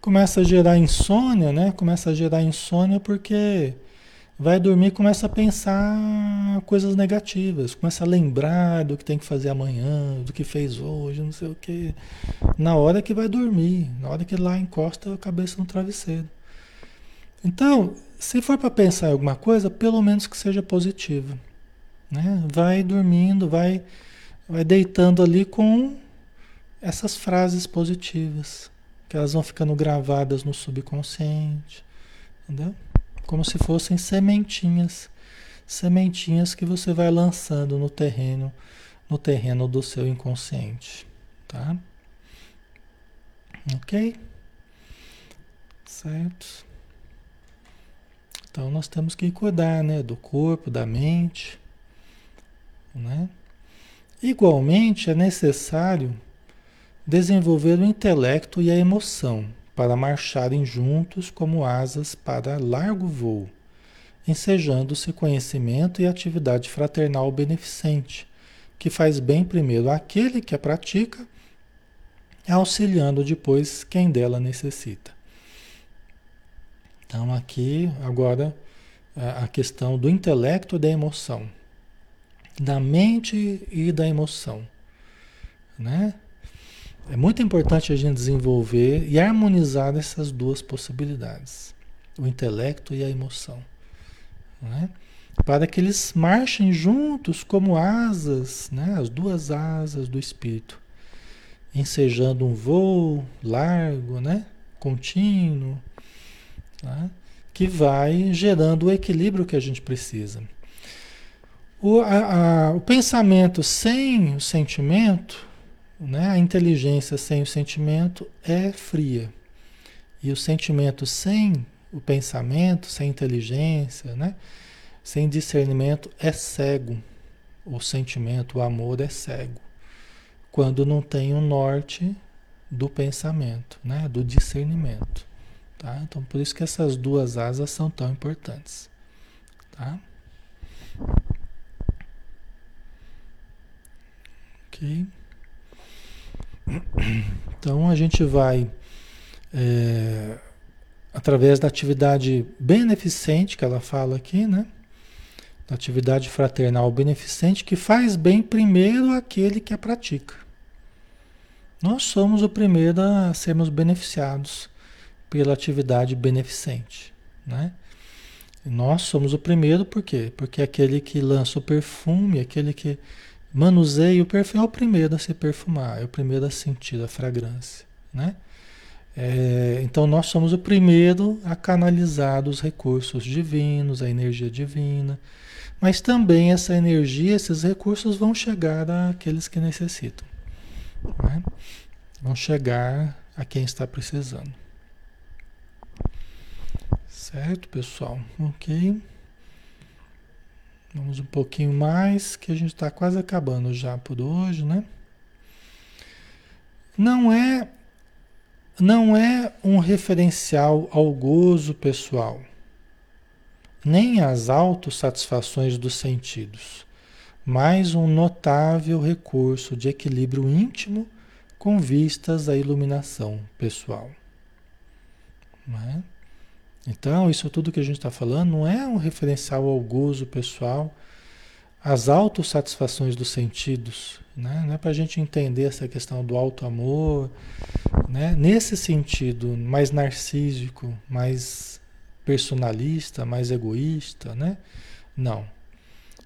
começa a gerar insônia, né? Começa a gerar insônia porque vai dormir começa a pensar coisas negativas, começa a lembrar do que tem que fazer amanhã, do que fez hoje, não sei o que. Na hora que vai dormir, na hora que lá encosta a cabeça no travesseiro. Então, se for para pensar em alguma coisa, pelo menos que seja positiva. Né? Vai dormindo, vai, vai deitando ali com essas frases positivas, que elas vão ficando gravadas no subconsciente, entendeu? Como se fossem sementinhas, sementinhas que você vai lançando no terreno, no terreno do seu inconsciente, tá? OK? Certo? Então nós temos que cuidar, né, do corpo, da mente, né? Igualmente é necessário desenvolver o intelecto e a emoção para marcharem juntos como asas para largo voo, ensejando-se conhecimento e atividade fraternal beneficente, que faz bem primeiro àquele que a pratica, auxiliando depois quem dela necessita. Então, aqui, agora, a questão do intelecto e da emoção, da mente e da emoção, né? É muito importante a gente desenvolver e harmonizar essas duas possibilidades, o intelecto e a emoção, né? para que eles marchem juntos como asas, né? as duas asas do espírito, ensejando um voo largo, né? contínuo, né? que vai gerando o equilíbrio que a gente precisa. O, a, a, o pensamento sem o sentimento né? A inteligência sem o sentimento é fria. E o sentimento sem o pensamento, sem inteligência, né? sem discernimento, é cego. O sentimento, o amor é cego. Quando não tem o norte do pensamento, né? do discernimento. Tá? Então, por isso que essas duas asas são tão importantes. Tá? Ok. Então a gente vai, é, através da atividade beneficente que ela fala aqui, né? Da atividade fraternal beneficente que faz bem primeiro aquele que a pratica. Nós somos o primeiro a sermos beneficiados pela atividade beneficente, né? nós somos o primeiro por quê? Porque aquele que lança o perfume, aquele que manuseia o perfume, é o primeiro a se perfumar, é o primeiro a sentir a fragrância, né? É, então nós somos o primeiro a canalizar os recursos divinos, a energia divina, mas também essa energia, esses recursos vão chegar àqueles que necessitam, né? vão chegar a quem está precisando. Certo, pessoal? Ok. Vamos um pouquinho mais, que a gente está quase acabando já por hoje, né? Não é não é um referencial ao gozo pessoal, nem às autossatisfações dos sentidos, mas um notável recurso de equilíbrio íntimo com vistas à iluminação pessoal. Não é? Então, isso tudo que a gente está falando não é um referencial ao gozo pessoal, às autossatisfações dos sentidos. Né? Não é para a gente entender essa questão do auto-amor, né? nesse sentido mais narcísico, mais personalista, mais egoísta, né? Não.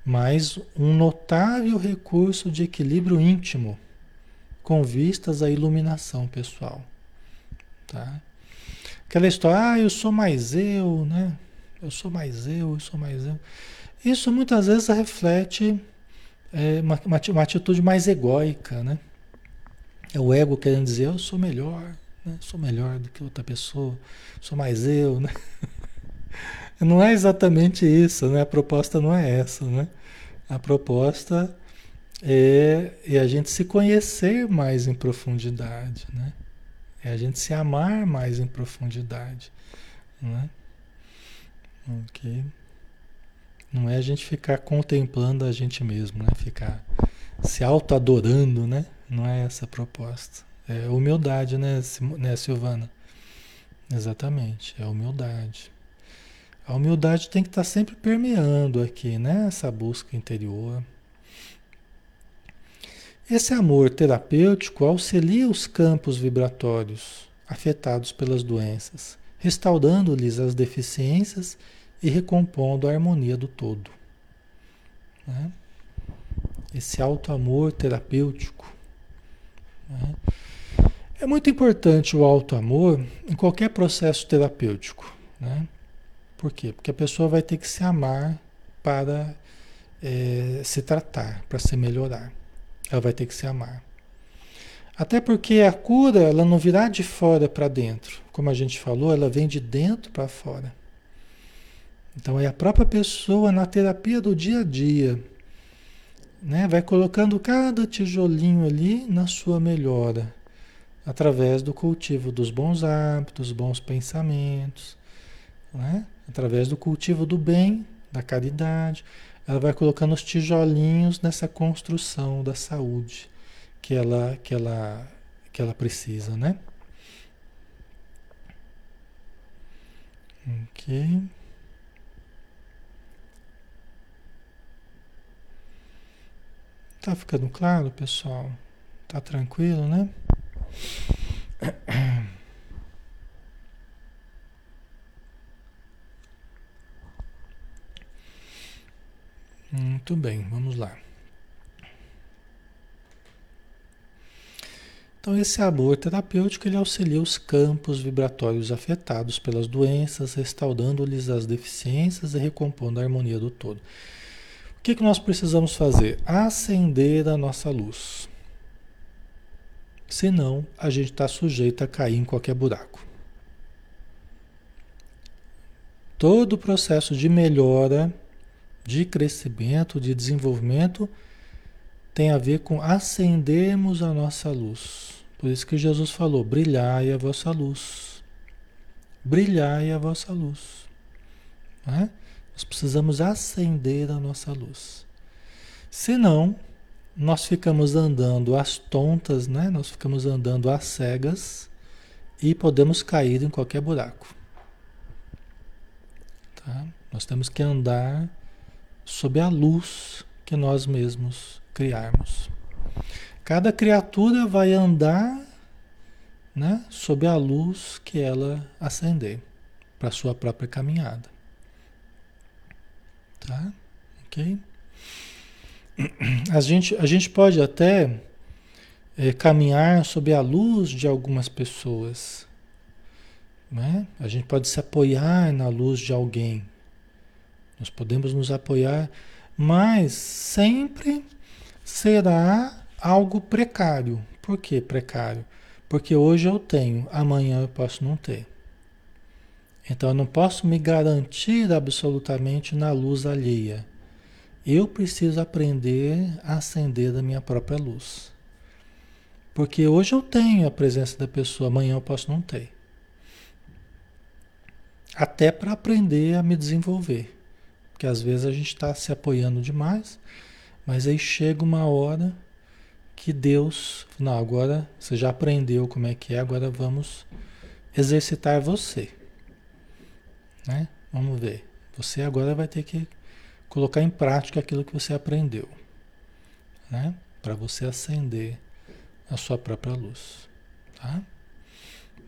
Mas um notável recurso de equilíbrio íntimo, com vistas à iluminação pessoal. Tá? Aquela história, ah, eu sou mais eu, né? Eu sou mais eu, eu sou mais eu. Isso muitas vezes reflete é, uma, uma, atitude mais egóica, né? É o ego querendo dizer, eu sou melhor, né? sou melhor do que outra pessoa, sou mais eu, né? [LAUGHS] Não é exatamente isso, né? A proposta não é essa, né? A proposta é, é a gente se conhecer mais em profundidade, né? É a gente se amar mais em profundidade. Não é? Ok. Não é a gente ficar contemplando a gente mesmo, né? Ficar se auto-adorando, né? Não é essa a proposta. É humildade, né, né, Silvana? Exatamente, é humildade. A humildade tem que estar sempre permeando aqui, né? Essa busca interior. Esse amor terapêutico auxilia os campos vibratórios afetados pelas doenças, restaurando-lhes as deficiências e recompondo a harmonia do todo. Né? Esse alto amor terapêutico. Né? É muito importante o alto amor em qualquer processo terapêutico. Né? Por quê? Porque a pessoa vai ter que se amar para é, se tratar, para se melhorar. Ela vai ter que se amar. Até porque a cura, ela não virá de fora para dentro. Como a gente falou, ela vem de dentro para fora. Então é a própria pessoa na terapia do dia a dia, né? Vai colocando cada tijolinho ali na sua melhora, Através do cultivo dos bons hábitos, bons pensamentos, né? através do cultivo do bem, da caridade. Ela vai colocando os tijolinhos nessa construção da saúde que ela, que ela, que ela precisa, né? Ok. Tá ficando claro, pessoal? Tá tranquilo, né? [CLEARS THROAT] Muito bem, vamos lá. Então, esse amor terapêutico ele auxilia os campos vibratórios afetados pelas doenças, restaurando-lhes as deficiências e recompondo a harmonia do todo. O que, que nós precisamos fazer? Acender a nossa luz. Senão, a gente está sujeito a cair em qualquer buraco. Todo o processo de melhora, de crescimento, de desenvolvimento, tem a ver com acendermos a nossa luz. Por isso que Jesus falou: brilhai a vossa luz. Brilhai a vossa luz. Né? Nós precisamos acender a nossa luz. Senão, nós ficamos andando às tontas, né? Nós ficamos andando às cegas e podemos cair em qualquer buraco. Tá? Nós temos que andar sob a luz que nós mesmos criarmos. Cada criatura vai andar né, sob a luz que ela acender para sua própria caminhada. Tá? Ok? [CLEARS THROAT] A gente, a gente pode até é, caminhar sob a luz de algumas pessoas. Né? A gente pode se apoiar na luz de alguém. Nós podemos nos apoiar, mas sempre será algo precário. Por que precário? Porque hoje eu tenho, amanhã eu posso não ter. Então eu não posso me garantir absolutamente na luz alheia. Eu preciso aprender a acender da minha própria luz. Porque hoje eu tenho a presença da pessoa, amanhã eu posso não ter. Até para aprender a me desenvolver. Porque às vezes a gente está se apoiando demais, mas aí chega uma hora que Deus, não, agora você já aprendeu como é que é, agora vamos exercitar você. Né? Vamos ver. Você agora vai ter que colocar em prática aquilo que você aprendeu, né? Para você acender a sua própria luz, tá?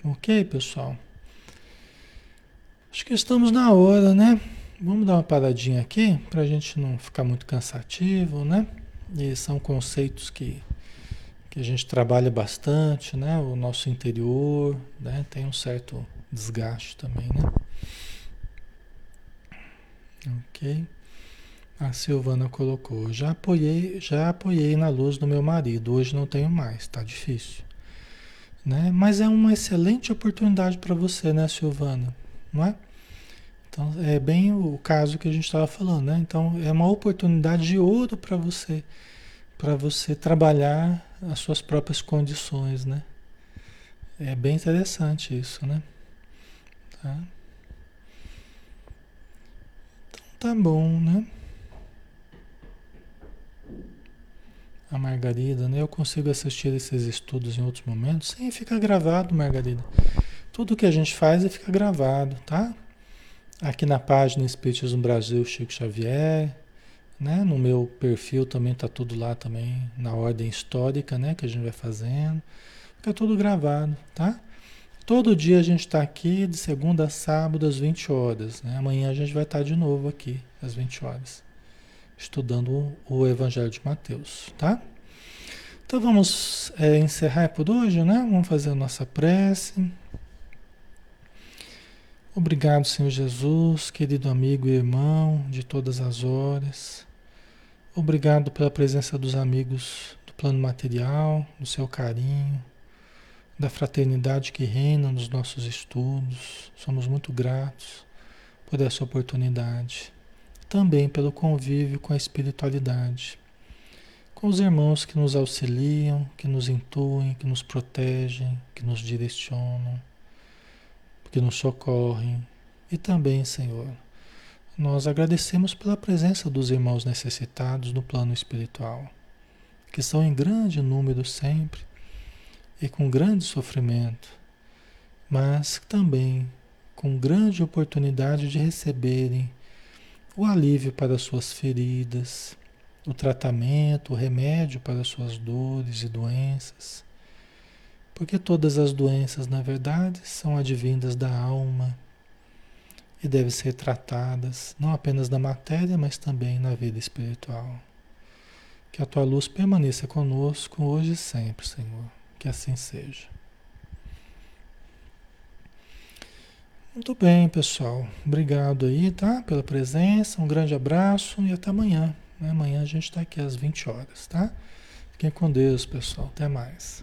Ok, pessoal? Acho que estamos na hora, né? Vamos dar uma paradinha aqui para a gente não ficar muito cansativo, né? E são conceitos que, que a gente trabalha bastante, né? O nosso interior, né? Tem um certo desgaste também, né? Ok. A Silvana colocou: já apoiei, já apoiei na luz do meu marido. Hoje não tenho mais, tá difícil, né? Mas é uma excelente oportunidade para você, né, Silvana? Não é? Então é bem o caso que a gente estava falando, né? Então é uma oportunidade de ouro para você, para você trabalhar as suas próprias condições, né? É bem interessante isso, né? Tá? Tá bom, né? A Margarida, né? Eu consigo assistir esses estudos em outros momentos. Sim, fica gravado, Margarida. Tudo que a gente faz fica gravado, tá? Aqui na página Espiritismo Brasil Chico Xavier, né? No meu perfil também tá tudo lá também, na ordem histórica, né? Que a gente vai fazendo. Fica tudo gravado, tá? Todo dia a gente está aqui de segunda a sábado às 20 horas. Né? Amanhã a gente vai estar tá de novo aqui às 20 horas, estudando o Evangelho de Mateus, tá? Então vamos é, encerrar por hoje, né? Vamos fazer a nossa prece. Obrigado, Senhor Jesus, querido amigo e irmão de todas as horas. Obrigado pela presença dos amigos do plano material, do seu carinho da fraternidade que reina nos nossos estudos. Somos muito gratos por essa oportunidade. Também pelo convívio com a espiritualidade, com os irmãos que nos auxiliam, que nos intuem, que nos protegem, que nos direcionam, que nos socorrem. E também, Senhor, nós agradecemos pela presença dos irmãos necessitados no plano espiritual, que são em grande número sempre e com grande sofrimento, mas também com grande oportunidade de receberem o alívio para suas feridas, o tratamento, o remédio para suas dores e doenças. Porque todas as doenças, na verdade, são advindas da alma e devem ser tratadas não apenas na matéria, mas também na vida espiritual. Que a tua luz permaneça conosco hoje e sempre, Senhor. Que assim seja. Muito bem, pessoal. Obrigado aí, tá? Pela presença. Um grande abraço e até amanhã. Amanhã a gente está aqui às 20 horas, tá? Fiquem com Deus, pessoal. Até mais.